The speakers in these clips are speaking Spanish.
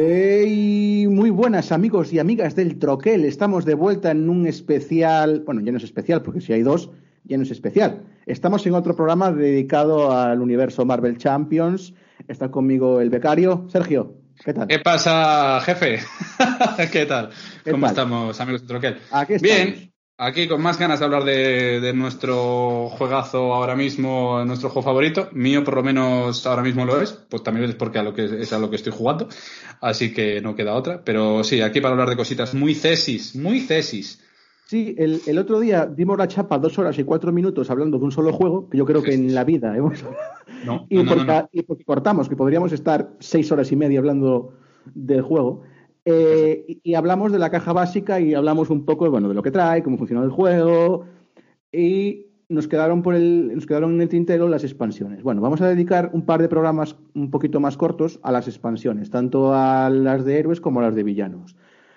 Hey, muy buenas amigos y amigas del Troquel. Estamos de vuelta en un especial, bueno, ya no es especial porque si hay dos, ya no es especial. Estamos en otro programa dedicado al universo Marvel Champions. Está conmigo el becario, Sergio. ¿Qué tal? ¿Qué pasa, jefe? ¿Qué tal? ¿Qué ¿Cómo tal? estamos, amigos de Troquel? Aquí estamos. Bien, aquí con más ganas de hablar de, de nuestro juegazo ahora mismo, nuestro juego favorito. Mío, por lo menos, ahora mismo lo es. Pues también es porque a lo que, es a lo que estoy jugando. Así que no queda otra. Pero sí, aquí para hablar de cositas muy cesis, muy cesis. Sí, el, el otro día dimos la chapa dos horas y cuatro minutos hablando de un solo juego, que yo creo que en la vida hemos... No, y, no, no, porque, no, no. y porque cortamos, que podríamos estar seis horas y media hablando del juego. Eh, y, y hablamos de la caja básica y hablamos un poco bueno, de lo que trae, cómo funciona el juego. Y nos quedaron, por el, nos quedaron en el tintero las expansiones. Bueno, vamos a dedicar un par de programas un poquito más cortos a las expansiones, tanto a las de héroes como a las de villanos.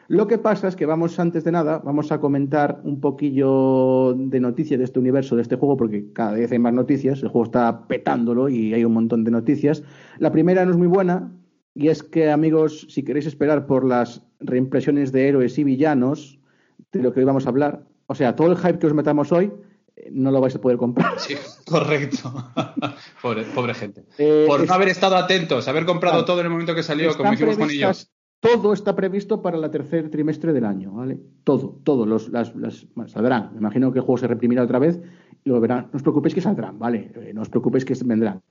Lo que pasa es que vamos, antes de nada, vamos a comentar un poquillo de noticias de este universo, de este juego, porque cada vez hay más noticias, el juego está petándolo y hay un montón de noticias. La primera no es muy buena, y es que, amigos, si queréis esperar por las reimpresiones de héroes y villanos, de lo que hoy vamos a hablar, o sea, todo el hype que os metamos hoy, eh, no lo vais a poder comprar. Sí, correcto. pobre, pobre gente. Eh, Por es- no haber estado atentos, haber comprado Claro. todo en el momento que salió, como hicimos yo. previstas- todo está previsto para el tercer trimestre del año, ¿vale? Todo, todo. Los, las, las- bueno, saldrán. Me imagino que el juego se reprimirá otra vez y lo verán. No os preocupéis que saldrán, ¿vale? Eh, no os preocupéis que vendrán.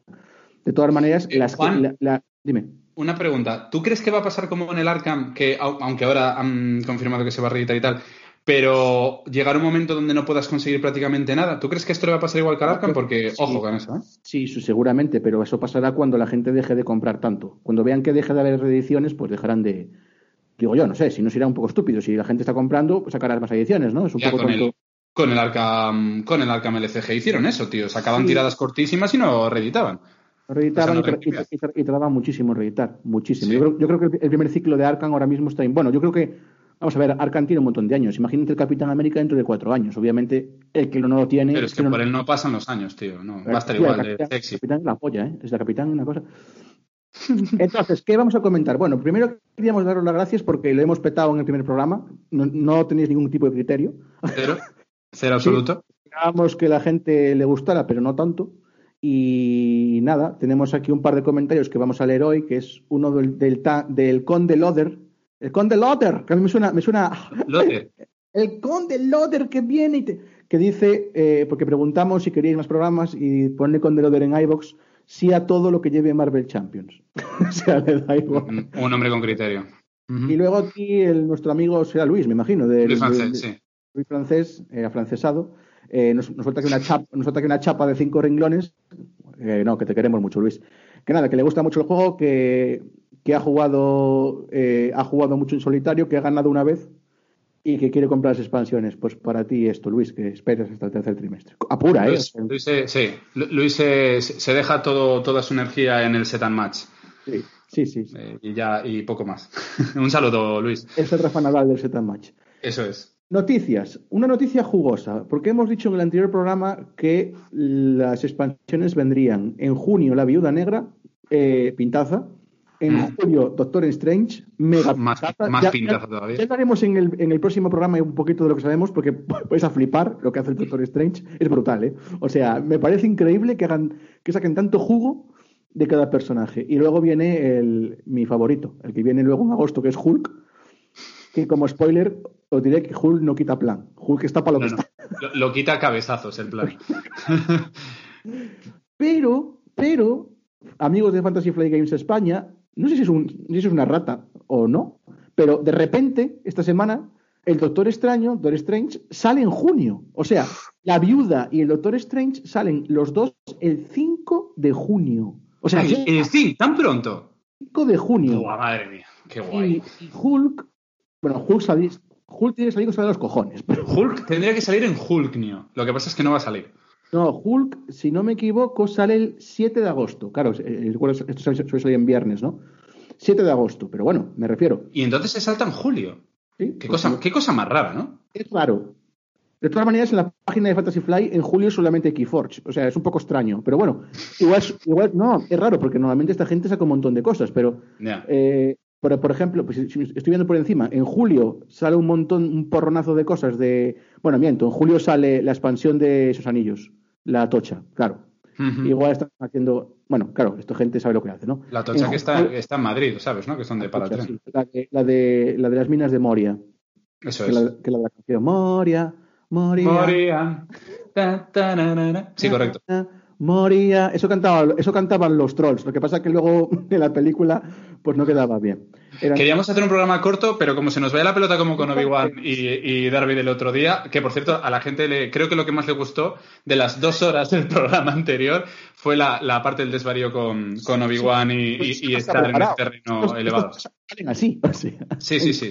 De todas maneras, Eh, las que- Juan. la- la- dime. Una pregunta. ¿Tú crees que va a pasar como en el Arkham, que au- aunque ahora han confirmado que se va a reeditar y tal, pero llegará un momento donde no puedas conseguir prácticamente nada? ¿Tú crees que esto le va a pasar igual que al Arkham? Porque, Sí. ojo con eso, ¿eh? Sí, seguramente, pero eso pasará cuando la gente deje de comprar tanto. Cuando vean que deje de haber reediciones, pues dejarán de. Digo yo, no sé, si no será un poco estúpido. Si la gente está comprando, pues sacarás más ediciones, ¿no? Es un Ya poco con tonto. el, con el Arkham, con el Arkham LCG hicieron eso, tío. Sacaban Sí. tiradas cortísimas y no reeditaban. Reeditaban O sea, y, no tra- y, tra- y tra- y tardaban muchísimo en reeditar, muchísimo. Sí. Yo, creo, yo creo que el, primer ciclo de Arkham ahora mismo está en... Bueno, yo creo que, vamos a ver, Arkham tiene un montón de años. Imagínate el Capitán América dentro de cuatro años. Obviamente, el que no lo tiene... Pero es que por él no pasan los años, tío. No, va a estar Tío, igual de Capitán- sexy. el Capitán es la polla, ¿eh? Es la Capitán una cosa... Entonces, ¿qué vamos a comentar? Bueno, primero queríamos daros las gracias porque lo hemos petado en el primer programa. No, no tenéis ningún tipo de criterio. Cero, cero absoluto. Esperábamos que la gente le gustara, pero no tanto. Y nada, tenemos aquí un par de comentarios que vamos a leer hoy, que es uno del, del, del Conde Loder. El Conde Loder, que a mí me suena, me suena Lote. el Conde Loder que viene y te- que dice, eh, porque preguntamos si queríais más programas y pone Conde Loder en iBox, sí a todo lo que lleve Marvel Champions. o sea, le da igual. Un, hombre con criterio. Y luego aquí el, nuestro amigo será Luis, me imagino, de, Luis de- francés, de- sí. Luis francés, eh, afrancesado, eh, nos, nos suelta aquí una chapa, nos suelta aquí una chapa de cinco renglones. Eh, no, que te queremos mucho, Luis. Que nada, que le gusta mucho el juego, que, que ha jugado eh, ha jugado mucho en solitario, que ha ganado una vez y que quiere comprar las expansiones. Pues para ti esto, Luis, que esperes hasta el tercer trimestre. Apura, ¿eh? Luis, Luis, eh, sí, Lu- Luis eh, se se deja todo, toda su energía en el set and match. Sí, sí, sí. sí. Eh, y ya, y poco más. un saludo, Luis. Es el Rafa Nadal del Set and Match. Eso es. Noticias. Una noticia jugosa, porque hemos dicho en el anterior programa que las expansiones vendrían en junio La Viuda Negra, eh, pintaza, en Mm. julio Doctor Strange, mega Más- pintaza. más Ya- pintaza todavía. Ya hablaremos en el, en el próximo programa un poquito de lo que sabemos, porque vais a flipar lo que hace el Doctor Strange. Es brutal, ¿eh? O sea, me parece increíble que hagan, que saquen tanto jugo de cada personaje. Y luego viene el, mi favorito, el que viene luego en agosto, que es Hulk, que como spoiler os diré que Hulk no quita plan. Hulk está para lo No, que no. está. Lo, lo quita a cabezazos el plan. Pero, pero, amigos de Fantasy Flight Games España, no sé si es, un, no sé si es una rata o no, Pero de repente, esta semana, el Doctor Extraño, Doctor Strange, sale en junio. O sea, la viuda y el Doctor Strange salen los dos el 5 de junio. O sea, Ay, el eh, sí, tan pronto. 5 de junio. Madre mía, qué guay. Y, Hulk, bueno, Hulk, sali- Hulk tiene que salir con los cojones. Pero Hulk tendría que salir en Hulknio. Lo que pasa es que no va a salir. no, Hulk, si no me equivoco, sale el 7 de agosto. Claro, eh, recuerdo, esto suele salir en viernes, ¿no? 7 de agosto, pero bueno, me refiero. Y entonces se salta en julio. ¿sí? Qué Pues cosa, qué cosa más rara, ¿no? Es raro. De todas maneras, en la página de Fantasy Fly, en julio solamente Keyforge. O sea, es un poco extraño. Pero bueno, igual, igual no, es raro, porque normalmente esta gente saca un montón de cosas. Pero, eh, por, por ejemplo, pues, estoy viendo por encima, en julio sale un montón, un porronazo de cosas de. Bueno, miento, en julio sale la expansión de esos anillos, la tocha, claro. Igual están haciendo. Bueno, claro, esta gente sabe lo que hace, ¿no? La tocha En que está, julio- está en Madrid, ¿sabes? ¿no? Que son de para tocha, sí, la, de, la, de, la de las minas de Moria. Eso Que es. la, que la de la canción Moria, Moria. Morían. Ta, ta, na, na, na. Sí, correcto. Moría. Eso, cantaba, eso cantaban los trolls. Lo que pasa es que luego en la película pues no quedaba bien. Eran- Queríamos hacer un programa corto, pero como se nos vaya la pelota como con Obi-Wan y, y Darby del otro día, que por cierto, a la gente le, creo que lo que más le gustó de las dos horas del programa anterior fue la, la parte del desvarío con, con Obi-Wan y, y- Pues y estar en el terreno elevado. así. Sí, sí, sí.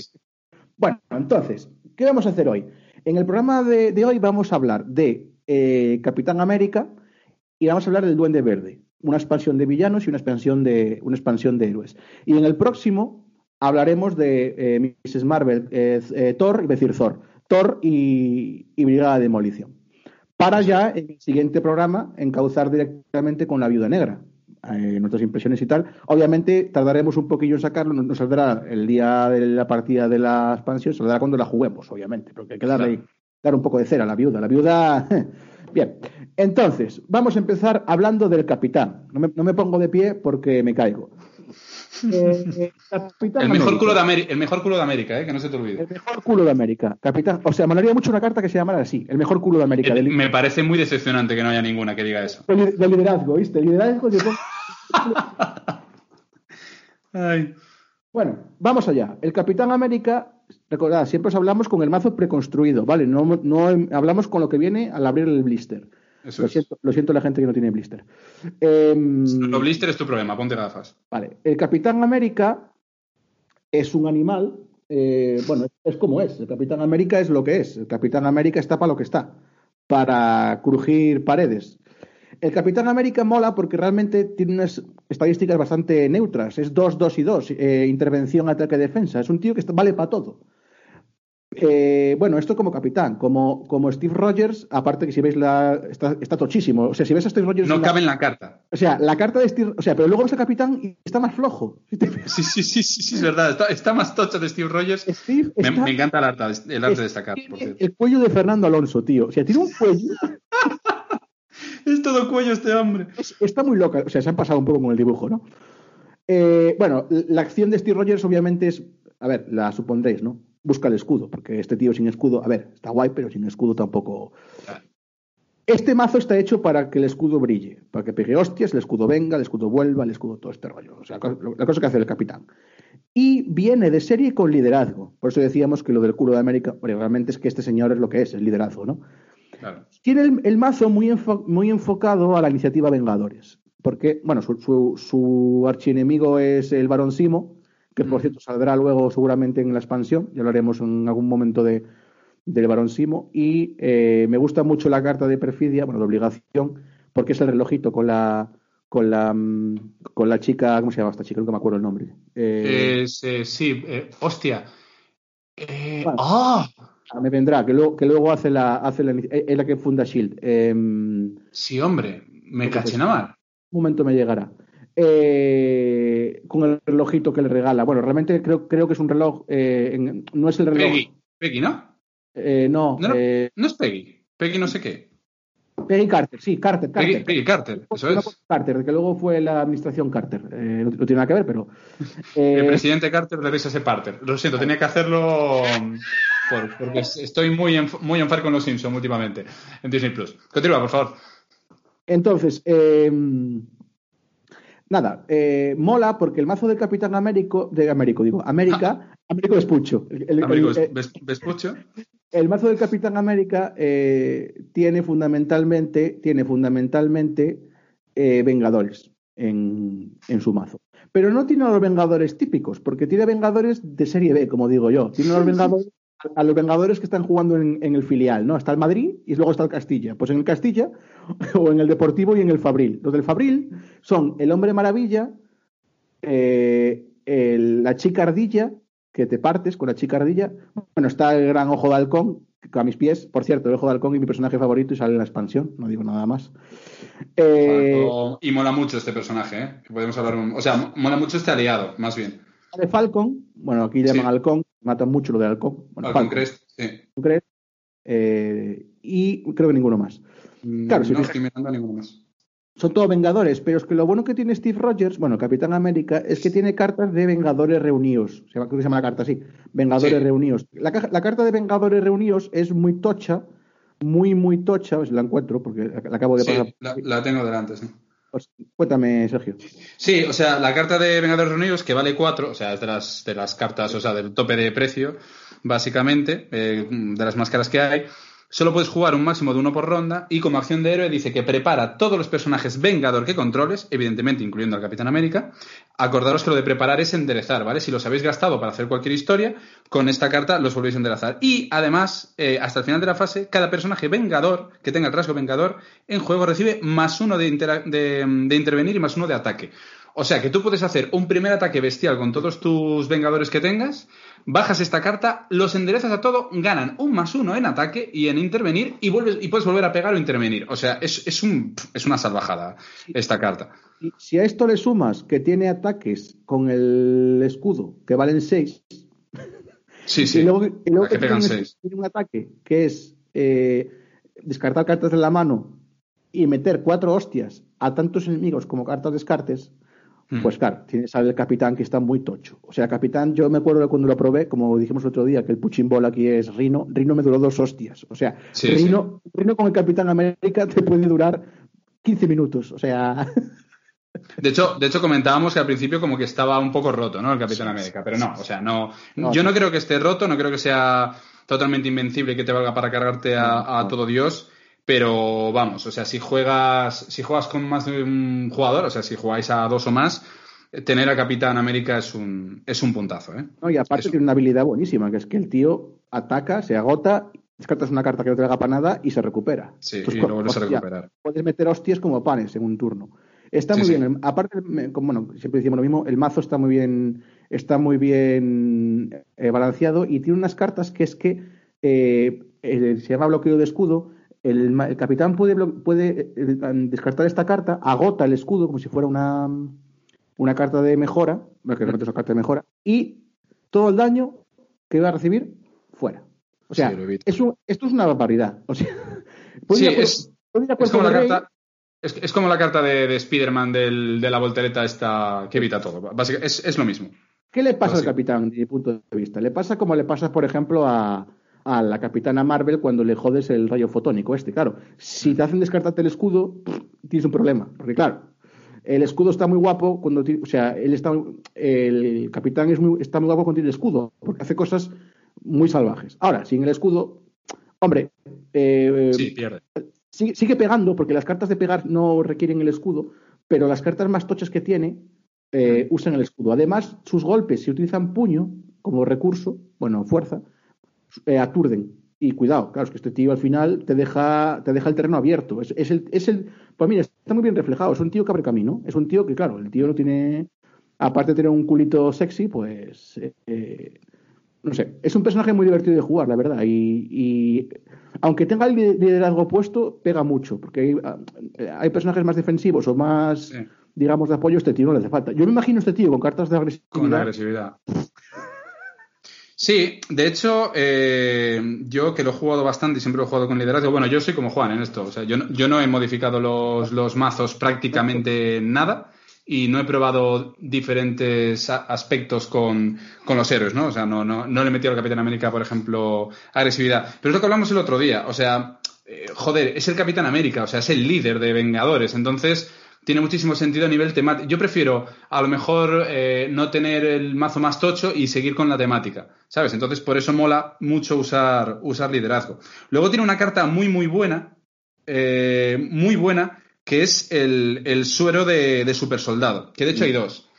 Bueno, entonces, ¿qué vamos a hacer hoy? En el programa de, de hoy vamos a hablar de eh, Capitán América y vamos a hablar del Duende Verde, una expansión de villanos y una expansión de, una expansión de héroes. Y en el próximo hablaremos de eh, Mrs. Marvel, eh, eh, Thor, iba a decir Thor, Thor y, y Brigada de Demolición. Para ya, en el siguiente programa, encauzar directamente con la Viuda Negra. eh, nuestras impresiones y tal. Obviamente tardaremos un poquillo en sacarlo, no- nos saldrá el día de la partida de la expansión, saldrá cuando la juguemos, obviamente, porque hay que darle, dar un poco de cera a la viuda. La viuda. Bien, entonces, vamos a empezar hablando del capitán. No me, no me pongo de pie porque me caigo. Eh, eh, Capitán El mejor, culo de Ameri- el mejor culo de América, ¿eh? que no se te olvide. El mejor culo de América. Capitán. O sea, me molaría mucho una carta que se llamara así. El mejor culo de América. Me parece muy decepcionante que no haya ninguna que diga eso. de, li- de liderazgo, ¿viste? Liderazgo. pongo- Ay. Bueno, vamos allá. El Capitán América, recordad, siempre os hablamos con el mazo preconstruido, ¿vale? No, no hablamos con lo que viene al abrir el blister. Eso Lo es. siento, lo siento la gente que no tiene blister. Em, Lo blister es tu problema, ponte gafas. Vale, el Capitán América es un animal, eh, bueno, es, es como es. El Capitán América es lo que es. El Capitán América está para lo que está, para crujir paredes. El Capitán América mola porque realmente tiene unas estadísticas bastante neutras. Es 2, 2 y 2. eh, intervención, ataque, defensa. Es un tío que está- vale para todo. Eh, bueno, esto como capitán, como, como Steve Rogers, aparte que si veis la. está, está tochísimo. O sea, si ves a Steve Rogers. No en la- cabe en la carta. o sea, la carta de Steve. O sea, pero luego ves al capitán y está más flojo. Sí, sí, sí, sí, sí, es verdad. Está, está más tocho de Steve Rogers. Steve Me, está- me encanta el arte, el arte de esta carta, por el cuello de Fernando Alonso, tío. O sea, tiene un cuello. Es todo cuello este hombre. es- está muy loca. O sea, se han pasado un poco con el dibujo, ¿no? Eh, bueno, la acción de Steve Rogers obviamente es. A ver, la supondréis, ¿no? Busca el escudo, porque este tío sin escudo. A ver, está guay, pero sin escudo tampoco. Este mazo está hecho para que el escudo brille, para que pegue hostias, el escudo venga, el escudo vuelva, el escudo todo este rollo. O sea, la cosa que hace el capitán. Y viene de serie con liderazgo. Por eso decíamos que lo del culo de América, bueno, realmente es que este señor es lo que es, el liderazgo, ¿no? Claro. Tiene el, el mazo muy, enfo- muy enfocado a la iniciativa Vengadores. Porque, bueno, su, su, su archienemigo es el Barón Simo, que por Mm. cierto saldrá luego seguramente en la expansión. Ya hablaremos en algún momento de, del Barón Simo. Y eh, me gusta mucho la carta de perfidia, bueno, de obligación, porque es el relojito con la. Con la, mm, con la chica, ¿cómo se llama esta chica? Nunca me acuerdo el nombre. Eh, Es, eh, sí, hostia. ¡Ah! ah, me vendrá, que luego, que luego hace la, hace la, es la que funda Shield. Un Sí, hombre. Me caché nada mal. momento me llegará. Eh, con el relojito que le regala. Bueno, realmente creo, creo que es un reloj. eh, en- no es el reloj. Peggy. Peggy, ¿no? eh, no, No, no. eh, No es Peggy. Peggy no sé qué. Peggy Carter, sí, Carter, Peggy, Carter. Peggy Carter. Eso es. Carter, que luego fue la administración Carter. No, tiene nada que ver, pero. El presidente Carter de ese Parter. Lo siento, tenía que hacerlo por- porque estoy muy en, muy en far con los Simpsons últimamente en Disney Plus. Continúa, por favor. Entonces, eh, nada, eh, mola porque el mazo del Capitán Américo, de Américo, digo, América, Américo Vespucho. El, Américo el- eh, Ves- Vespucho. el mazo del Capitán América eh, tiene fundamentalmente, tiene fundamentalmente eh, Vengadores en, en su mazo. Pero no tiene a los Vengadores típicos, porque tiene Vengadores de serie B, como digo yo. Tiene a los Vengadores, a los Vengadores que están jugando en, el filial, ¿no? Está el Madrid y luego está el Castilla. Pues en el Castilla, o en el Deportivo y en el Fabril. Los del Fabril son el Hombre Maravilla, eh, la chica ardilla, que te partes con la chica ardilla. Bueno, está el gran ojo de halcón, a mis pies, por cierto, el ojo de halcón es mi personaje favorito y sale en la expansión, no digo nada más. Eh, Y mola mucho este personaje, ¿eh? Que podemos hablar O sea, mola mucho este aliado, más bien. De Falcon, bueno, aquí llaman Sí. halcón, matan mucho lo de halcón. Bueno, Falcon Falcon, Crest, sí. ¿tú crees? Eh, y creo que ninguno más. Claro, si no estoy mirando ninguno más. Son todos Vengadores, pero es que lo bueno que tiene Steve Rogers, bueno, Capitán América, es que tiene cartas de Vengadores reunidos. Se llama, creo que se llama la carta así, Vengadores Sí. reunidos. La, la carta de Vengadores reunidos es muy tocha, muy, muy tocha, a si la encuentro, porque la, la acabo de Sí, pasar. la, la tengo delante, sí. Cuéntame, Sergio. Sí, o sea, la carta de Vengadores Reunidos, que vale 4, o sea, es de las, de las cartas, o sea, del tope de precio, básicamente, eh, de las más caras que hay, solo puedes jugar un máximo de uno por ronda y como acción de héroe dice que prepara todos los personajes Vengador que controles, evidentemente incluyendo al Capitán América. Acordaros que lo de preparar es enderezar, ¿vale? Si los habéis gastado para hacer cualquier historia, con esta carta los volvéis a enderezar. Y además, eh, hasta el final de la fase, cada personaje Vengador que tenga el rasgo Vengador en juego recibe más uno de, de intervenir y más uno de ataque. O sea que tú puedes hacer un primer ataque bestial con todos tus Vengadores que tengas, bajas esta carta, los enderezas a todo, ganan un más uno en ataque y en intervenir y, vuelves, y puedes volver a pegar o intervenir. O sea, es, es, un, es una salvajada esta carta. Y si a esto le sumas que tiene ataques con el escudo que valen 6, Sí, sí. y luego, y luego que pegan tiene, seis. tiene un ataque que es eh, descartar cartas de la mano y meter cuatro hostias a tantos enemigos como cartas descartes, Mm. pues claro, tienes al capitán que está muy tocho. O sea, capitán, yo me acuerdo de cuando lo probé, como dijimos el otro día, que el puchín ball aquí es Rino, Rino me duró dos hostias. O sea, Sí, Rino, Rino con el Capitán América te puede durar 15 minutos. O sea, De hecho, de hecho, comentábamos que al principio como que estaba un poco roto, ¿no? El Capitán América. Pero no, o sea, no. No, yo no. no creo que esté roto, no creo que sea totalmente invencible y que te valga para cargarte a, a todo Dios. Pero vamos, o sea, si juegas, si juegas con más de un jugador, o sea, si jugáis a dos o más, eh, tener a Capitán América es un, es un puntazo, ¿eh? ¿no? y aparte tiene una habilidad buenísima, que es que el tío ataca, se agota, descartas una carta que no te haga para nada y se recupera. Sí, Entonces, y luego hostia, recuperar. Puedes meter hostias como panes en un turno. Está Sí, muy sí. bien. El- Aparte, como, bueno, siempre decimos lo mismo, el mazo está muy bien, está muy bien eh, balanceado y tiene unas cartas que es que eh, se llama bloqueo de escudo. El, capitán puede, descartar esta carta, agota el escudo como si fuera una, una carta de mejora, que realmente es una carta de mejora, y todo el daño que va a recibir fuera. O sea, Sí, es un- esto es una barbaridad. O sea, Sí, a es- como la rey, carta. Es, es como la carta de, de Spider-Man de la voltereta esta que evita todo. Básicamente, es, es lo mismo. ¿Qué le pasa al capitán, desde mi punto de vista? Le pasa como le pasa, por ejemplo, a, a la capitana Marvel cuando le jodes el rayo fotónico este. Claro, si te hacen descartarte el escudo, tienes un problema. Porque, claro, el escudo está muy guapo cuando... ti- O sea, él está, el capitán es muy, está muy guapo cuando tiene el escudo, porque hace cosas muy salvajes. Ahora, sin el escudo, hombre, eh, Sí, pierde. sigue, sigue pegando, porque las cartas de pegar no requieren el escudo, pero las cartas más tochas que tiene eh, usan el escudo. Además, sus golpes, si utilizan puño como recurso, bueno, fuerza, eh, aturden. Y cuidado, claro, es que este tío al final te deja, te deja el terreno abierto. Es, es el, es el, pues mira, está muy bien reflejado. Es un tío que abre camino. Es un tío que, claro, el tío no tiene, aparte de tener un culito sexy, pues, eh, eh, no sé, es un personaje muy divertido de jugar, la verdad. Y, y aunque tenga el liderazgo puesto, pega mucho, porque hay, hay personajes más defensivos o más, Sí. digamos, de apoyo. Este tío no le hace falta. Yo me imagino a este tío con cartas de agresividad. Con agresividad. Sí, de hecho, eh, yo que lo he jugado bastante y siempre lo he jugado con liderazgo, bueno, yo soy como Juan en esto, o sea, yo no, yo no he modificado los, los mazos prácticamente nada y no he probado diferentes aspectos con, con los héroes, ¿no? O sea, no, no, no le he metido al Capitán América, por ejemplo, agresividad. Pero es lo que hablamos el otro día, o sea, eh, joder, es el Capitán América, o sea, es el líder de Vengadores, entonces tiene muchísimo sentido a nivel temático. Yo prefiero a lo mejor eh, no tener el mazo más tocho y seguir con la temática, ¿sabes? Entonces por eso mola mucho usar, usar liderazgo. Luego tiene una carta muy, muy buena, eh, muy buena, que es el, el suero de, de super soldado, que de hecho hay dos.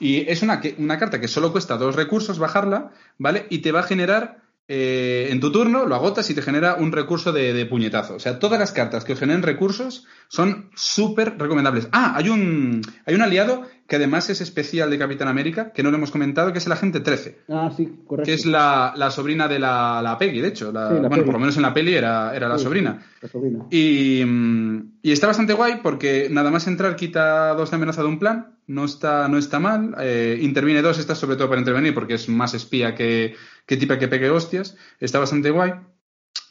Y es una, una carta que solo cuesta dos recursos bajarla, ¿vale? Y te va a generar, eh, en tu turno, lo agotas y te genera un recurso de, puñetazo. O sea, todas las cartas que os generen recursos son súper recomendables. Ah, hay un, hay un aliado que además es especial de Capitán América, que no lo hemos comentado, que es el Agente 13 Ah, sí, correcto. que es la, la sobrina de la, la Peggy, de hecho. La- Sí, la bueno, por lo menos en la peli era, era la Sí, sobrina. La sobrina. Y, mm, y está bastante guay porque nada más entrar quita dos de amenaza de un plan, no está, no está mal. Eh, interviene dos, está sobre todo para intervenir porque es más espía que, que tipa que pegue hostias. Está bastante guay.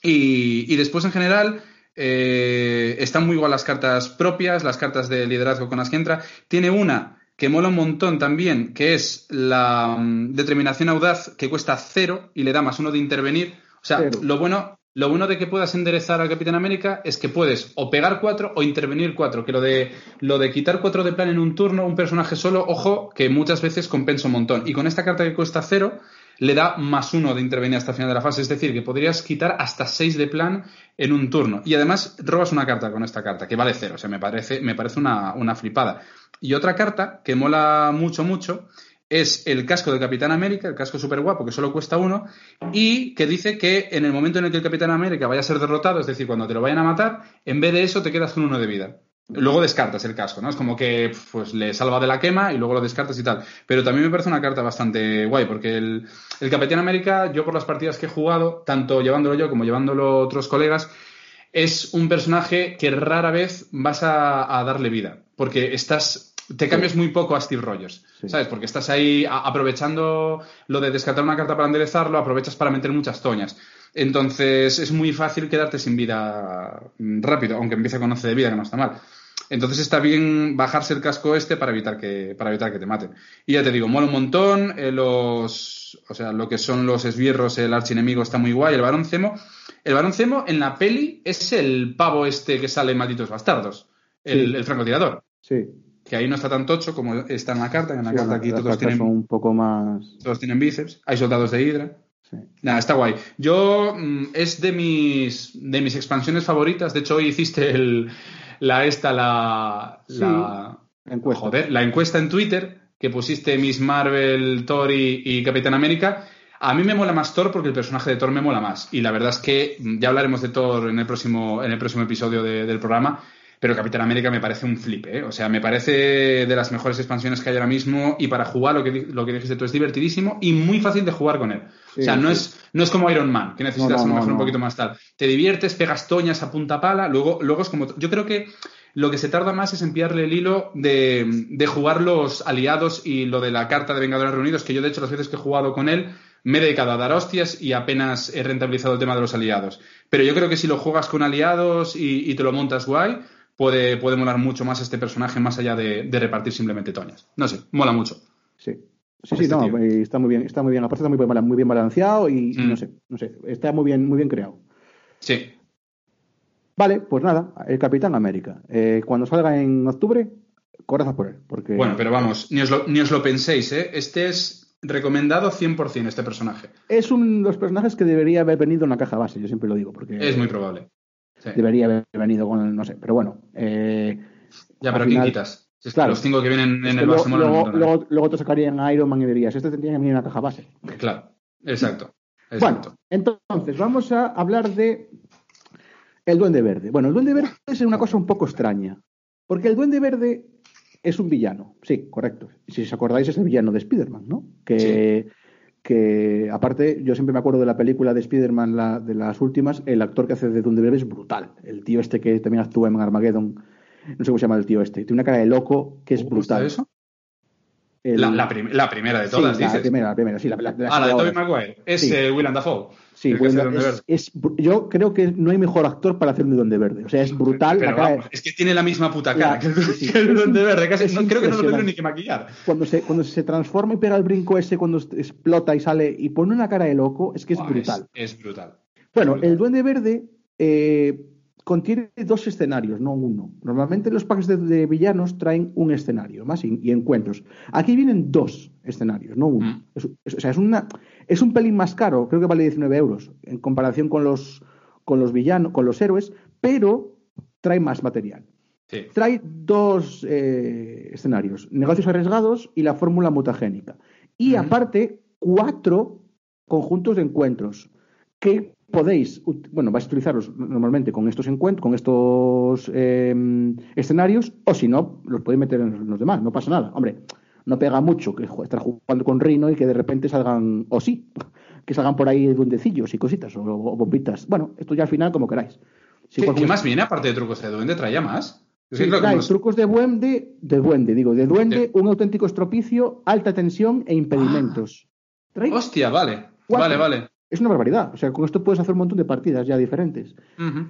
Y, y después en general eh, están muy igual las cartas propias, las cartas de liderazgo con las que entra. Tiene una que mola un montón también, que es la mm, determinación audaz, que cuesta cero y le da más uno de intervenir. O sea, Cero. lo bueno, lo bueno de que puedas enderezar al Capitán América es que puedes o pegar cuatro o intervenir cuatro. Que lo de, lo de quitar cuatro de plan en un turno, un personaje solo, ojo, que muchas veces compensa un montón. Y con esta carta que cuesta cero, le da más uno de intervenir hasta el final de la fase. Es decir, que podrías quitar hasta seis de plan en un turno. Y además robas una carta con esta carta, que vale cero. O sea, me parece, me parece una, una flipada. Y otra carta que mola mucho, mucho, es el casco del Capitán América, el casco súper guapo, que solo cuesta uno, y que dice que en el momento en el que el Capitán América vaya a ser derrotado, es decir, cuando te lo vayan a matar, en vez de eso te quedas con uno de vida. Luego descartas el casco, ¿no? Es como que pues le salva de la quema y luego lo descartas y tal. Pero también me parece una carta bastante guay, porque el, el Capitán América, yo por las partidas que he jugado, tanto llevándolo yo como llevándolo otros colegas, es un personaje que rara vez vas a, a darle vida, porque estás te cambias muy poco a Steve Rogers, Sí. ¿sabes? Porque estás ahí a- aprovechando lo de descartar una carta para enderezarlo, aprovechas para meter muchas toñas. Entonces es muy fácil quedarte sin vida rápido, aunque empiece con 11 de vida, que no está mal. Entonces está bien bajarse el casco este para evitar que, para evitar que te maten. Y ya te digo, mola un montón, eh, los, o sea, lo que son los esbirros, el archienemigo está muy guay, el varón Zemo. El varón Zemo en la peli es el pavo este que sale en Malditos Bastardos, el, Sí. el francotirador. Sí. Que ahí no está tan tocho como está en la carta, que en la Sí, carta aquí todos tienen, son un poco más. todos tienen bíceps, hay soldados de Hydra. Sí. Nada, está guay. Yo mm, es de mis de mis expansiones favoritas. De hecho, hoy hiciste el, la esta la, Sí. la Encuesta. joder, la encuesta en Twitter que pusiste Miss Marvel, Thor y, y Capitán América. A mí me mola más Thor porque el personaje de Thor me mola más. Y la verdad es que ya hablaremos de Thor en el próximo, en el próximo episodio de- del programa. Pero Capitán América me parece un flip, ¿eh? O sea, me parece de las mejores expansiones que hay ahora mismo. Y para jugar, lo que, lo que dijiste tú, es divertidísimo y muy fácil de jugar con él. Sí, o sea, no sí. es, no es como Iron Man, que necesitas No, no, a lo no, mejor un poquito más tal. Te diviertes, pegas toñas a punta pala, luego, luego es como. Yo creo que lo que se tarda más es en pillarle el hilo de, de jugar los aliados y lo de la carta de Vengadores Reunidos, que yo de hecho las veces que he jugado con él me he dedicado a dar hostias y apenas he rentabilizado el tema de los aliados. Pero yo creo que si lo juegas con aliados y, y te lo montas guay, puede, puede molar mucho más este personaje más allá de, de repartir simplemente toñas. No sé, mola mucho. Sí. Sí, sí, Este no, tío. está muy bien, está muy bien. Aparte está muy bien, muy bien balanceado y, y Mm. no sé, no sé, está muy bien, muy bien creado. Sí. Vale, pues nada, el Capitán América. Eh, cuando salga en octubre, a por él. Porque Bueno, pero vamos, ni os lo, ni os lo penséis, ¿eh? Este es recomendado 100% este personaje. es uno de los personajes que debería haber venido en la caja base, yo siempre lo digo, porque Es muy probable. Sí. debería haber venido con, no sé, pero bueno. eh, Ya, pero ¿quién final- quitas? Que Claro. los cinco que vienen es en que el un luego, luego- luego te sacarían Iron Man y dirías, este tendría que venir en la caja base. Claro, exacto. Bueno, exacto. entonces vamos a hablar de el Duende Verde. Bueno, el Duende Verde es una cosa un poco extraña, porque el Duende Verde es un villano, sí, correcto. Si os acordáis es el villano de Spider-Man, ¿no? Que, que aparte, yo siempre me acuerdo de la película de Spider-Man, la- de las últimas, el actor que hace de Verde es brutal. El tío este que también actúa en Armageddon, no sé cómo se llama el tío este, tiene una cara de loco que es ¿Cómo está brutal. eso? El- La, la prim- la primera de sí, todas, la dices. primera, la primera, sí, la, la- la- ah, la de. Tobey Maguire. Es Sí. eh, Willem Dafoe. Sí, Duende es- es yo creo que no hay mejor actor para hacer un Duende Verde. O sea, es brutal. Pero la cara de- vamos, es que tiene la misma puta cara La- que, el, sí, sí. que el Duende Verde. casi- no, creo que no lo tuvieron ni que maquillar. cuando, se, cuando se transforma y pega el brinco ese, cuando explota y sale y pone una cara de loco, es que es brutal. Es, es brutal. Bueno, brutal. el Duende Verde, eh, contiene dos escenarios, no uno. Normalmente los packs de, de villanos traen un escenario más y, y encuentros. Aquí vienen dos escenarios, no uno. Mm. Es, es- o sea, es, una, es un pelín más caro, creo que vale 19 euros en comparación con los, con los villanos, con los héroes, pero trae más material. Sí. Trae dos eh, escenarios, negocios arriesgados y la fórmula mutagénica. Y Ujú. aparte, cuatro conjuntos de encuentros que podéis, bueno, vais a utilizarlos normalmente con estos encuentros, con estos eh, escenarios, o si no, los podéis meter en los demás, no pasa nada. Hombre, no pega mucho que estar jugando con Rino y que de repente salgan, o sí, que salgan por ahí duendecillos y cositas, o, o bombitas. Bueno, esto ya al final como queráis. Si ¿Qué, más viene aparte de trucos de duende? ¿Traía más? Es que Sí, trae los- trucos de duende, de duende, digo, de duende, un auténtico estropicio, alta tensión e impedimentos. Trae- Hostia, vale. Cuatro. Vale, vale. Es una barbaridad. O sea, con esto puedes hacer un montón de partidas ya diferentes.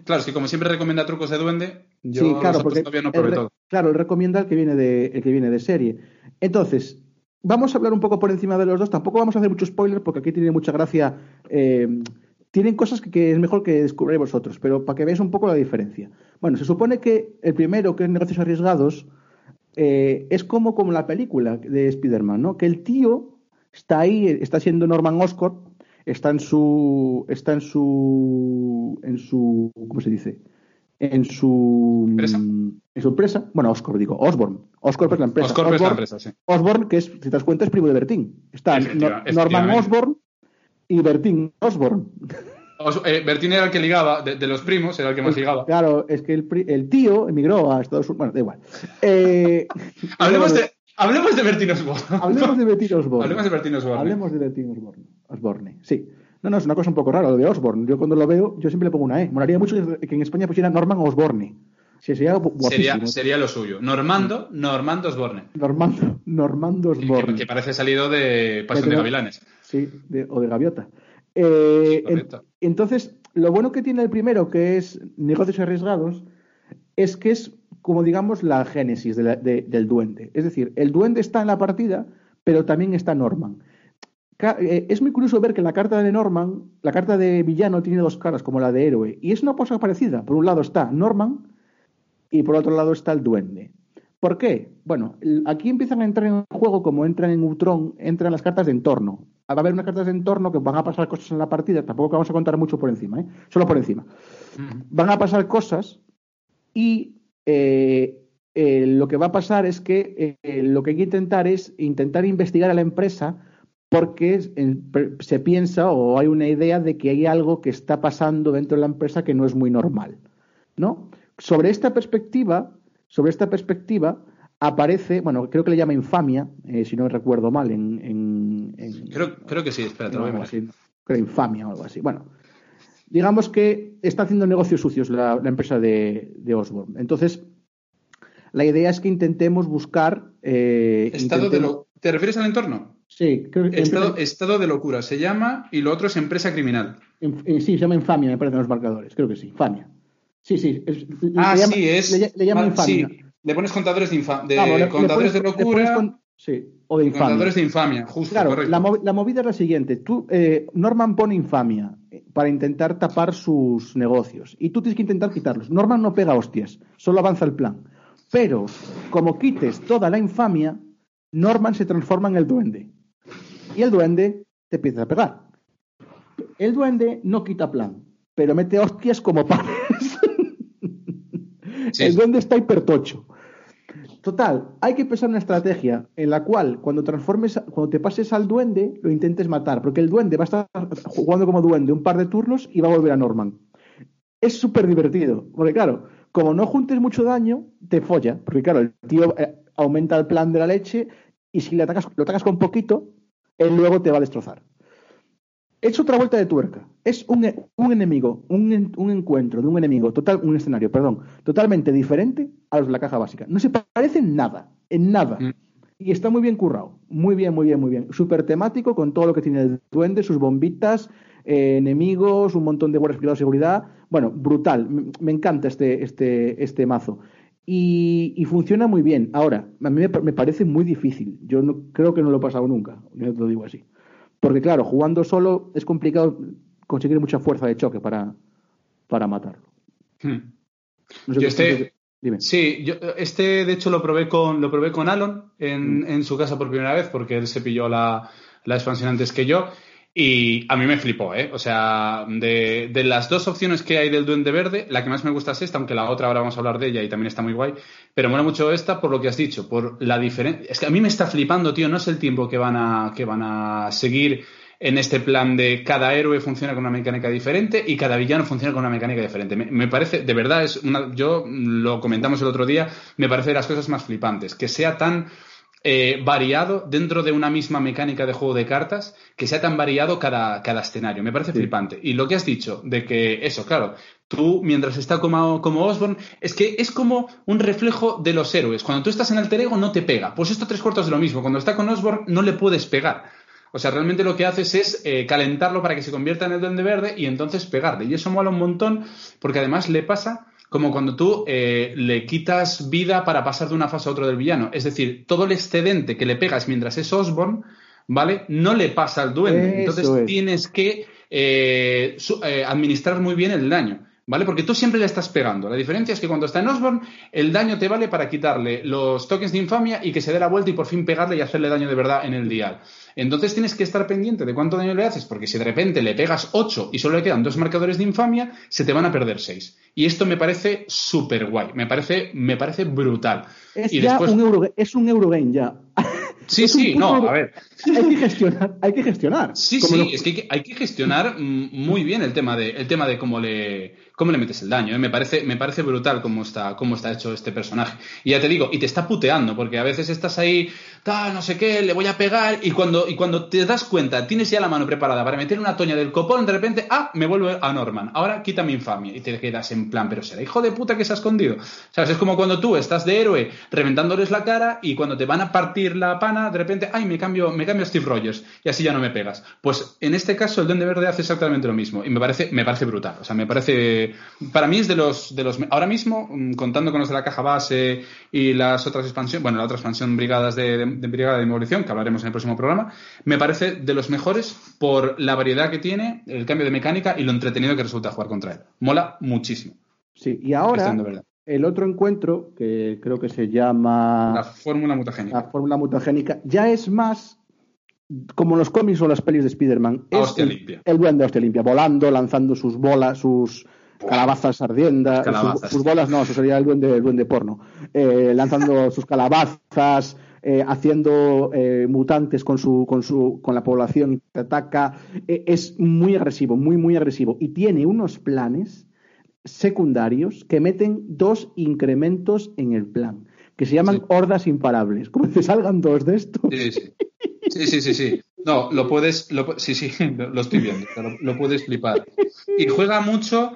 Claro, es que como siempre recomienda trucos de duende, yo sí, claro, porque todavía no probé todo. claro, él recomienda el que viene de el que viene de serie. Entonces, vamos a hablar un poco por encima de los dos. Tampoco vamos a hacer mucho spoiler porque aquí tiene mucha gracia. eh, tienen cosas que, que es mejor que descubráis vosotros, pero para que veáis un poco la diferencia. Bueno, se supone que el primero, que es negocios arriesgados, eh, es como, como la película de Spider-Man, ¿no? Que el tío está ahí, está siendo Norman Oscorp, está en su. está en su. en su. ¿cómo se dice? En su. ¿Empresa? En su empresa. Bueno, Oscorp, digo, Osborn. Oscorp es la empresa. Oscorp es la empresa, sí. Osborn, que es, si te das cuenta, es primo de Bertín. Está Efectiva- Norman efectivamente. Osborn y Bertín Osborn. Os- eh, Bertín era el que ligaba, de, de los primos, era el que más ligaba. Claro, es que el, tío emigró a Estados Unidos. Bueno, da igual. Eh, Hablemos de, hablemos de Bertín Osborne. Hablemos de Bertín Osborn. Hablemos de Bertín Osborne. Hablemos de Bertín Osborne. Osborne, sí. No, no, es una cosa un poco rara lo de Osborne. Yo cuando lo veo, yo siempre le pongo una E. Molaría mucho que en España pusiera Norman Osborne. Sí, sería Sería, lo suyo. Normando, Normando Osborne. Normando, Normando Osborne. que parece salido de Pasión de Gavilanes. Sí, de- o de gaviota. Eh, en- entonces, lo bueno que tiene el primero, que es negocios arriesgados, es que es como digamos la génesis de la- de- del duende. Es decir, el duende está en la partida, pero también está Norman. Eh, es muy curioso ver que la carta de Norman, la carta de villano tiene dos caras, como la de héroe. Y es una cosa parecida. Por un lado está Norman y por otro lado está el duende. ¿Por qué? Bueno, aquí empiezan a entrar en juego, como entran en Utron, entran las cartas de entorno. Va a haber unas cartas de entorno que van a pasar cosas en la partida, tampoco vamos a contar mucho por encima, ¿eh? solo por encima. Van a pasar cosas y eh, eh, lo que va a pasar es que lo que hay que intentar es intentar investigar a la empresa porque se piensa o hay una idea de que hay algo que está pasando dentro de la empresa que no es muy normal, ¿no? Sobre esta perspectiva, sobre esta perspectiva aparece, bueno, creo que le llama infamia, eh, si no recuerdo mal, en, en- en- Creo, creo que sí, espérate, lo voy a algo mirar. así, creo infamia o algo así. Bueno, digamos que está haciendo negocios sucios la, la empresa de, de Osborne. Entonces, la idea es que intentemos buscar. eh, Estado de intentemos- lo... ¿Te refieres al entorno? Sí, creo que Estado, empresa- estado de locura se llama y lo otro es empresa criminal. en- en- sí, se llama infamia, me parecen los marcadores. Creo que sí, infamia. Sí, sí. es- Ah, le llama- sí, es. Le, le llama ah, infamia. Sí, le pones contadores de, infa- de Vamos, le- le contadores pones- de locura, con- sí, o de infamia. contadores de infamia, justo, Claro, correcto. la, movi- la movida es la siguiente. Tú, eh, Norman pone infamia eh, para intentar tapar sus negocios y tú tienes que intentar quitarlos. Norman no pega hostias, solo avanza el plan. Pero como quites toda la infamia, Norman se transforma en el duende. Y el duende te empieza a pegar. El duende no quita plan, pero mete hostias como panes. Sí, el duende está hipertocho. Total, hay que pensar una estrategia en la cual cuando transformes, cuando te pases al duende, lo intentes matar, porque el duende va a estar jugando como duende un par de turnos y va a volver a Norman. Es súper divertido, porque claro, como no juntes mucho daño, te folla, porque claro, el tío eh, aumenta el plan de la leche y si le atacas, lo atacas con poquito, él luego te va a destrozar. Es otra vuelta de tuerca. Es un, un enemigo, un, un encuentro de un enemigo, total, un escenario, perdón, totalmente diferente a los de la caja básica. No se parece en nada, en nada. Mm. Y está muy bien currado. Muy bien, muy bien, muy bien. Súper temático con todo lo que tiene el duende, sus bombitas, eh, enemigos, un montón de guardias privados de seguridad. Bueno, brutal. Me, me encanta este, este, este mazo. Y, y funciona muy bien. Ahora, a mí me, pa- me parece muy difícil. Yo no, creo que no lo he pasado nunca. Yo te lo digo así. Porque claro, jugando solo es complicado conseguir mucha fuerza de choque para, para matarlo. Hmm. No sé Yo este- Dime. Sí, yo, este de hecho lo probé con, lo probé con Alon en, Mm. en su casa por primera vez porque él se pilló la, la expansión antes que yo y a mí me flipó, ¿eh? O sea, de, de las dos opciones que hay del Duende Verde, la que más me gusta es esta, aunque la otra ahora vamos a hablar de ella y también está muy guay, pero mola mucho esta por lo que has dicho, por la diferencia. Es que a mí me está flipando, tío, no es el tiempo que van a, que van a seguir en este plan de cada héroe funciona con una mecánica diferente y cada villano funciona con una mecánica diferente. Me, me parece, de verdad, es una, yo lo comentamos el otro día, me parece de las cosas más flipantes, que sea tan eh, variado dentro de una misma mecánica de juego de cartas, que sea tan variado cada, cada escenario. Me parece Sí. flipante. Y lo que has dicho, de que eso, claro, tú mientras está como, como Osborn, es que es como un reflejo de los héroes. Cuando tú estás en alter ego no te pega. Pues esto tres cuartos de lo mismo. Cuando está con Osborn no le puedes pegar. O sea, realmente lo que haces es eh, calentarlo para que se convierta en el duende verde y entonces pegarle. Y eso mola un montón porque además le pasa como cuando tú eh, le quitas vida para pasar de una fase a otra del villano. Es decir, todo el excedente que le pegas mientras es Osborn, ¿vale? No le pasa al duende. Eso entonces es. tienes que eh, su- eh, administrar muy bien el daño. ¿Vale? Porque tú siempre le estás pegando. La diferencia es que cuando está en Osborn, el daño te vale para quitarle los tokens de infamia y que se dé la vuelta y por fin pegarle y hacerle daño de verdad en el dial. Entonces tienes que estar pendiente de cuánto daño le haces, porque si de repente le pegas 8 y solo le quedan dos marcadores de infamia, se te van a perder 6. Y esto me parece súper guay, me parece, me parece brutal. Es y ya después- un Euro, es un Eurogame ya. Sí, sí, no, a ver. Hay que gestionar, hay que gestionar. Sí, sí, lo- es que hay que, hay que gestionar mm, muy bien el tema de, el tema de cómo le, cómo le metes el daño. ¿eh? Me, parece, me parece brutal cómo está, cómo está hecho este personaje. Y ya te digo, y te está puteando, porque a veces estás ahí, tal, no sé qué, le voy a pegar, y cuando, y cuando te das cuenta, tienes ya la mano preparada para meter una toña del copón, de repente, ah, me vuelvo a Norman, ahora quita mi infamia. Y te quedas en plan, pero será hijo de puta que se ha escondido. ¿Sabes? Es como cuando tú estás de héroe reventándoles la cara y cuando te van a partir la pana, de repente, ay, me cambio, me cambio a Steve Rogers y así ya no me pegas. Pues en este caso el Duende Verde hace exactamente lo mismo y me parece, me parece brutal. O sea, me parece, para mí es de los, de los, ahora mismo, mm, contando con los de la caja base y las otras expansiones, bueno, la otra expansión brigadas de, de, de brigada de demolición, que hablaremos en el próximo programa, me parece de los mejores por la variedad que tiene, el cambio de mecánica y lo entretenido que resulta jugar contra él. Mola muchísimo. Sí, y ahora el otro encuentro, que creo que se llama La fórmula mutagénica. la fórmula mutagénica, ya es más como los cómics o las pelis de Spider-Man. Es el, el duende hostia limpia, volando, lanzando sus bolas, sus calabazas ardiendas, Calabazas. sus bolas no, eso sería el duende, el duende porno, Eh, lanzando sus calabazas, eh, haciendo eh, mutantes con su, con su, con la población y te ataca, es muy agresivo, muy, muy agresivo y tiene unos planes secundarios que meten dos incrementos en el plan, que se llaman Sí. hordas imparables. Como te salgan dos de estos. Sí, sí. Sí, sí, sí, sí. No, lo puedes, lo sí, sí, lo, estoy viendo, lo puedes flipar. Y juega mucho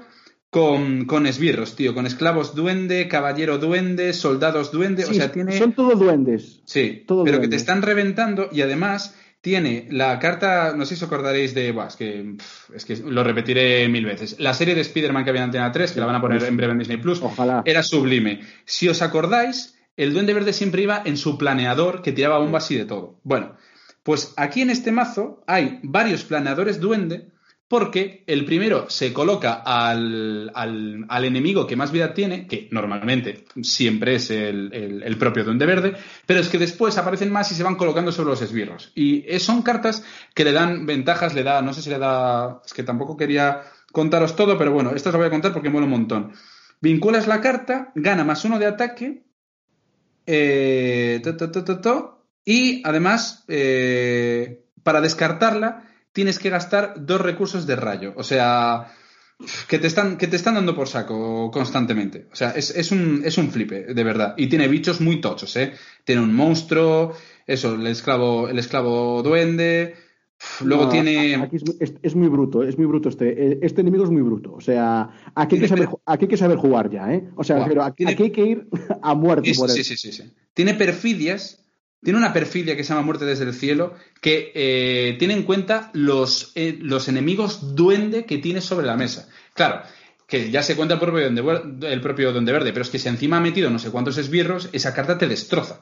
con, con esbirros, tío, con esclavos duende, caballero duende, soldados duende, o sea, tiene... Son todos duendes. Sí, todo pero que te están reventando y además tiene la carta, no sé si os acordaréis de, buah, es que, es que lo repetiré mil veces, la serie de Spider-Man que había en Antena 3, que la van a poner en breve en Disney Plus, Ojalá. era sublime. Si os acordáis, el Duende Verde siempre iba en su planeador que tiraba bombas y de todo. Bueno, pues aquí en este mazo hay varios planeadores duende porque el primero se coloca al, al- al enemigo que más vida tiene, que normalmente siempre es el, el- propio Duende Verde, pero es que después aparecen más y se van colocando sobre los esbirros. Y son cartas que le dan ventajas, le da, no sé si le da, es que tampoco quería contaros todo, pero bueno, esto os lo voy a contar porque mola un montón. Vinculas la carta, gana más uno de ataque, eh, y además, eh, para descartarla, tienes que gastar dos recursos de rayo. O sea, que te están, que te están dando por saco constantemente. O sea, es, es un, es un flipe, de verdad. Y tiene bichos muy tochos, ¿eh? Tiene un monstruo, eso, el esclavo, el esclavo duende. Luego No, tiene. Aquí es, muy- es- es muy bruto, es muy bruto este. eh, Este enemigo es muy bruto. O sea, aquí hay que saber, aquí hay que saber jugar ya, ¿eh? O sea, pero aquí, Tiene- aquí hay que ir a muerte Sí, por sí, él. sí, sí, sí. Tiene perfidias, tiene una perfidia que se llama Muerte desde el cielo, que eh, tiene en cuenta los, eh, los enemigos duende que tienes sobre la mesa. Claro, que ya se cuenta el propio, duende, el propio Duende Verde, pero es que si encima ha metido no sé cuántos esbirros, esa carta te destroza.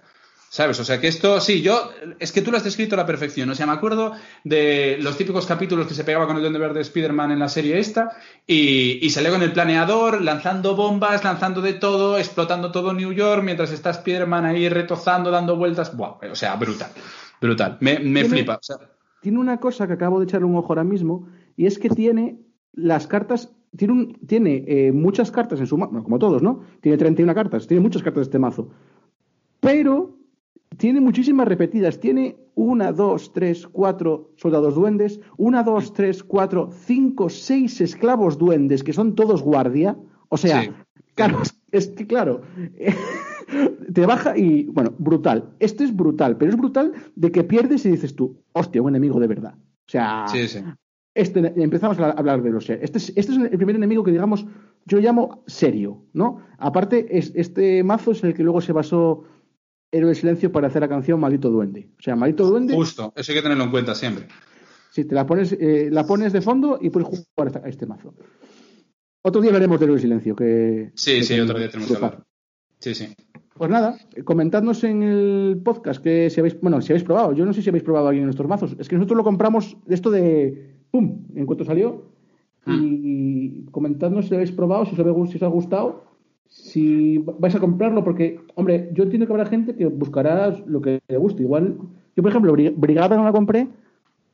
¿Sabes? O sea que esto, sí, yo, es que tú lo has descrito a la perfección. O sea, me acuerdo de los típicos capítulos que se pegaba con el Duende Verde de Spider-Man en la serie esta, y, y salió con el planeador, lanzando bombas, lanzando de todo, explotando todo New York, mientras está Spider-Man ahí retozando, dando vueltas. Buah, o sea, brutal. Brutal. Me, me Tiene- flipa. O sea, Tiene una cosa que acabo de echarle un ojo ahora mismo, y es que tiene las cartas, tiene, un- tiene eh, muchas cartas en su mazo, como todos, ¿no? Tiene 31 cartas, tiene muchas cartas este mazo. Pero tiene muchísimas repetidas. Tiene una, dos, tres, cuatro soldados duendes, una, dos, tres, cuatro, cinco, seis esclavos duendes, que son todos guardia. O sea, Sí. claro, es, que claro, te baja y, bueno, brutal. Este es brutal, pero es brutal de que pierdes y dices tú, hostia, un enemigo de verdad. O sea, sí, sí. este, empezamos a hablar de los. Este es, este es el primer enemigo que, digamos, yo llamo serio, ¿no? Aparte, es, este mazo es el que luego se basó Héroe Silencio para hacer la canción Maldito Duende. O sea, Maldito Duende, Justo. Eso hay que tenerlo en cuenta siempre. si te la pones, eh, la pones de fondo y puedes jugar a este mazo. Otro día veremos de Héroe Silencio. Que, Sí, que sí, otro día tenemos que hablar. Sí, sí. Pues nada, comentadnos en el podcast que si habéis, bueno, si habéis probado. Yo no sé si habéis probado alguien de nuestros mazos. Es que nosotros lo compramos de esto de pum, en cuanto salió. Y comentadnos si lo habéis probado, si os ha gustado, si vais a comprarlo, porque, hombre, yo entiendo que habrá gente que buscará lo que le guste. Igual, yo por ejemplo, Bri- Brigada no la compré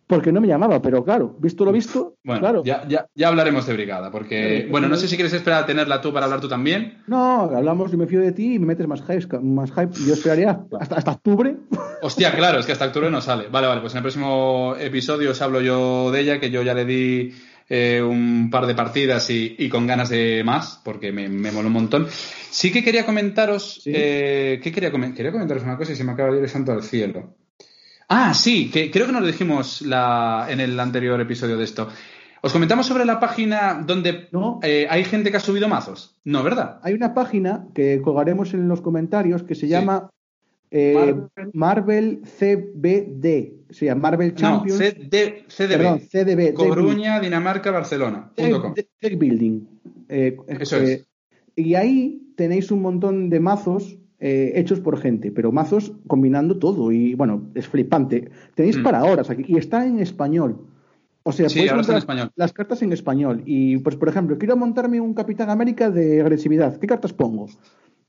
porque no me llamaba, pero claro, visto lo visto, Bueno, claro. ya, ya, ya hablaremos de Brigada, porque, Claro, bueno, no sí. sé si quieres esperar a tenerla tú para hablar tú también. No, hablamos, yo me fío de ti y me metes más hype, más hype. y Yo esperaría hasta, hasta octubre. Hostia, claro, es que hasta octubre no sale. Vale, vale, pues en el próximo episodio os hablo yo de ella, que yo ya le di eh, un par de partidas y, y con ganas de más, porque me, me moló un montón. Sí que quería comentaros, Sí. eh, ¿qué quería, quería comentaros una cosa y se me acaba de ir el santo al cielo. Ah, sí, que creo que nos lo dijimos la, en el anterior episodio de esto. Os comentamos sobre la página donde No. eh, hay gente que ha subido mazos. No, ¿verdad? Hay una página que colgaremos en los comentarios que se llama eh, Marvel. Marvel. CBD. Se llama Marvel No, Champions. CD, CDB. Perdón, CDB. Coruña, Dinamarca, Barcelona. Deck Building. Eh, Eso eh, es. Y ahí tenéis un montón de mazos eh, hechos por gente, pero mazos combinando todo. Y bueno, es flipante. Tenéis Mm. para horas aquí. Y está en español. O sea, Sí, ahora está en español. las cartas en español. Y pues, por ejemplo, quiero montarme un Capitán América de agresividad. ¿Qué cartas pongo?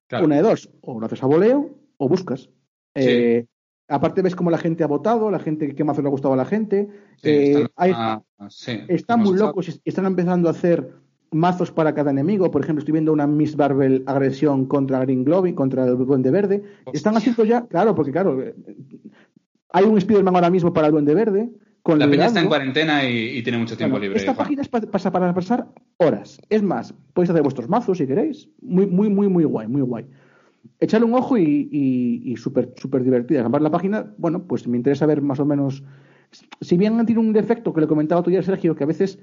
Claro. Una de dos, o lo haces a voleo o buscas. Eh, aparte ves cómo la gente ha votado, la gente, qué mazo le ha gustado a la gente. Sí, Eh, están, hay- ah, sí, están hemos muy usado- locos y están empezando a hacer mazos para cada enemigo. Por ejemplo, estoy viendo una Miss Marvel agresión contra Green Globin, contra el Duende Verde. Están haciendo ya, claro, porque claro, eh, hay un Spider-Man ahora mismo para el Duende Verde. Con La peña está en cuarentena y, y tiene mucho tiempo Bueno, libre. Esta Juan. página es para pasar horas. Es más, podéis hacer vuestros mazos si queréis. Muy, muy, muy, muy guay, muy guay. Echadle un ojo y, y, y súper súper divertida. Además, la página, bueno, pues me interesa ver más o menos. Si bien tiene un defecto que le comentaba tú ya, Sergio, que a veces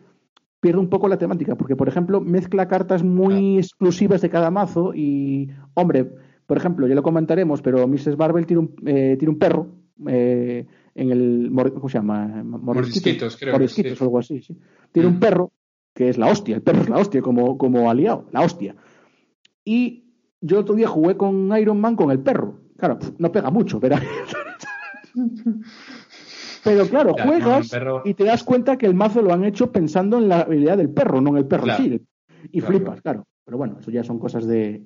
pierde un poco la temática, porque, por ejemplo, mezcla cartas muy exclusivas de cada mazo y, hombre, por ejemplo, ya lo comentaremos, pero Mrs. Marvel tiene un, eh, tiene un perro eh, en el. ¿Cómo se llama? Mordisquitos, creo que Mordisquitos sí. o algo así, sí. Tiene Mm. un perro que es la hostia, el perro es la hostia, como, como aliado, la hostia. Y yo el otro día jugué con Iron Man con el perro. Claro, no pega mucho, pero. Pero claro, juegas perro- y te das cuenta que el mazo lo han hecho pensando en la habilidad del perro, no en el perro Claro. sí. Y Claro, flipas, claro. Pero bueno, eso ya son cosas de.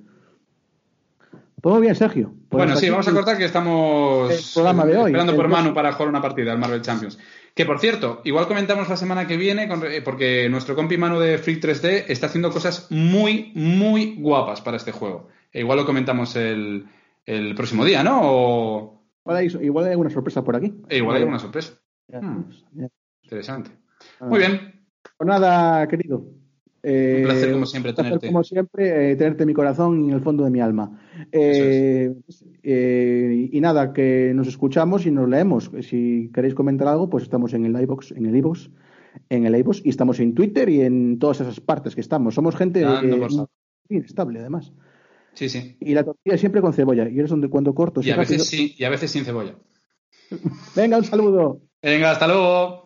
Muy bien, Sergio. Pues bueno, sí, vamos a cortar que estamos el programa de hoy. esperando por Manu para jugar una partida al Marvel Champions. Que por cierto, igual comentamos la semana que viene, porque nuestro compi Manu de Freak 3D está haciendo cosas muy, muy guapas para este juego. E igual lo comentamos el, el próximo día, ¿no? O Igual hay, igual hay alguna sorpresa por aquí. e igual hay alguna sorpresa. Ya, Hmm. ya. Interesante. Muy bien. Pues nada, querido. Eh, Un placer, como siempre, un placer, tenerte. como siempre, eh, tenerte en mi corazón y en el fondo de mi alma. Eh, eh, y nada, que nos escuchamos y nos leemos. Si queréis comentar algo, pues estamos en el iVox, en el iVox, en el iVox, y estamos en Twitter y en todas esas partes que estamos. Somos gente eh, saco. inestable, además. Sí, sí. Y la tortilla siempre con cebolla. Y eres donde cuando corto. Y a veces rápido. sí, y a veces sin cebolla. Venga, un saludo. Venga, hasta luego.